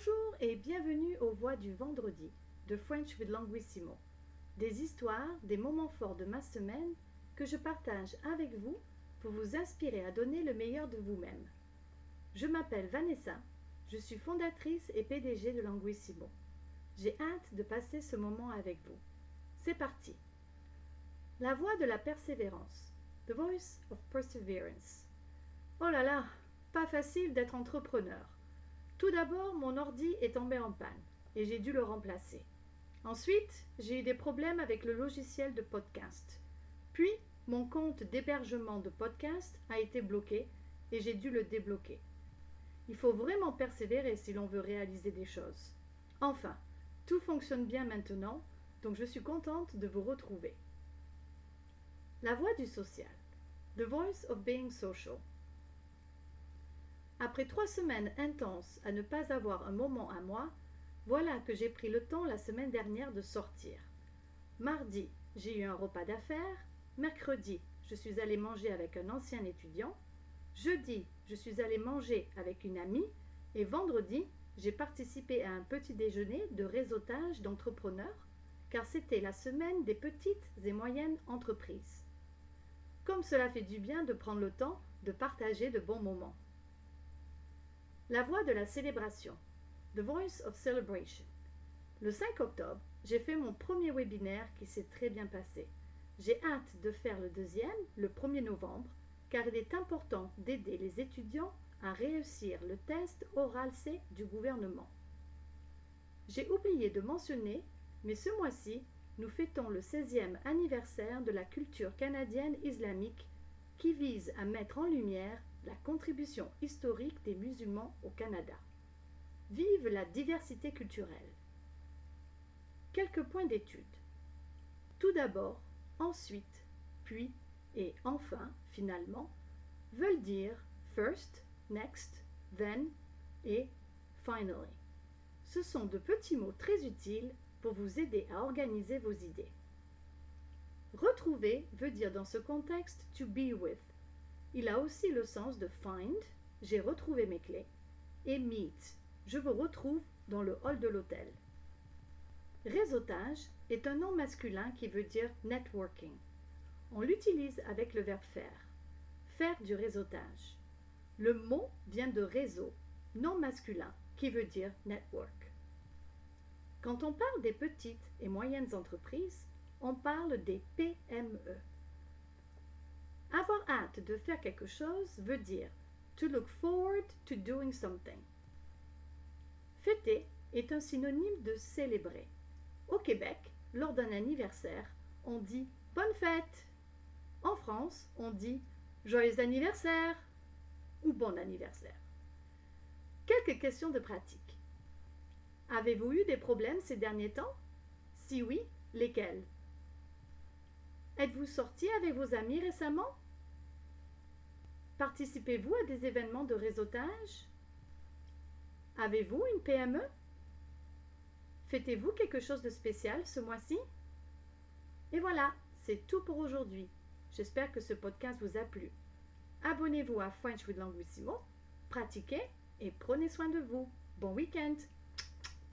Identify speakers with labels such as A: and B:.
A: Bonjour et bienvenue aux Voix du vendredi de French with Languissimo. Des histoires, des moments forts de ma semaine que je partage avec vous pour vous inspirer à donner le meilleur de vous-même. Je m'appelle Vanessa, je suis fondatrice et PDG de Languissimo. J'ai hâte de passer ce moment avec vous. C'est parti. La voix de la persévérance. The Voice of Perseverance. Oh là là, pas facile d'être entrepreneur. Tout d'abord, mon ordi est tombé en panne et j'ai dû le remplacer. Ensuite, j'ai eu des problèmes avec le logiciel de podcast. Puis, mon compte d'hébergement de podcast a été bloqué et j'ai dû le débloquer. Il faut vraiment persévérer si l'on veut réaliser des choses. Enfin, tout fonctionne bien maintenant, donc je suis contente de vous retrouver. La voix du social. The Voice of Being Social. Après trois semaines intenses à ne pas avoir un moment à moi, voilà que j'ai pris le temps la semaine dernière de sortir. Mardi, j'ai eu un repas d'affaires. Mercredi, je suis allée manger avec un ancien étudiant. Jeudi, je suis allée manger avec une amie. Et vendredi, j'ai participé à un petit déjeuner de réseautage d'entrepreneurs, car c'était la semaine des petites et moyennes entreprises. Comme cela fait du bien de prendre le temps de partager de bons moments. La voix de la célébration. The Voice of Celebration. Le 5 octobre, j'ai fait mon premier webinaire qui s'est très bien passé. J'ai hâte de faire le deuxième, le 1er novembre, car il est important d'aider les étudiants à réussir le test oral C du gouvernement. J'ai oublié de mentionner, mais ce mois-ci, nous fêtons le 16e anniversaire de la culture canadienne islamique qui vise à mettre en lumière la contribution historique des musulmans au Canada. Vive la diversité culturelle. Quelques points d'étude. Tout d'abord, ensuite, puis et enfin, finalement, veulent dire first, next, then et finally. Ce sont de petits mots très utiles pour vous aider à organiser vos idées. Retrouver veut dire dans ce contexte to be with, il a aussi le sens de find, j'ai retrouvé mes clés, et meet, je vous retrouve dans le hall de l'hôtel. Réseautage est un nom masculin qui veut dire networking. On l'utilise avec le verbe faire, faire du réseautage. Le mot vient de réseau, nom masculin, qui veut dire network. Quand on parle des petites et moyennes entreprises, on parle des PME. Avoir hâte de faire quelque chose veut dire to look forward to doing something. Fêter est un synonyme de célébrer. Au Québec, lors d'un anniversaire, on dit bonne fête. En France, on dit joyeux anniversaire ou bon anniversaire. Quelques questions de pratique. Avez-vous eu des problèmes ces derniers temps? Si oui, lesquels? Êtes-vous sorti avec vos amis récemment? Participez-vous à des événements de réseautage? Avez-vous une PME Fêtez-vous quelque chose de spécial ce mois-ci? Et voilà, c'est tout pour aujourd'hui. J'espère que ce podcast vous a plu. Abonnez-vous à French with Languissimo, pratiquez et prenez soin de vous. Bon week-end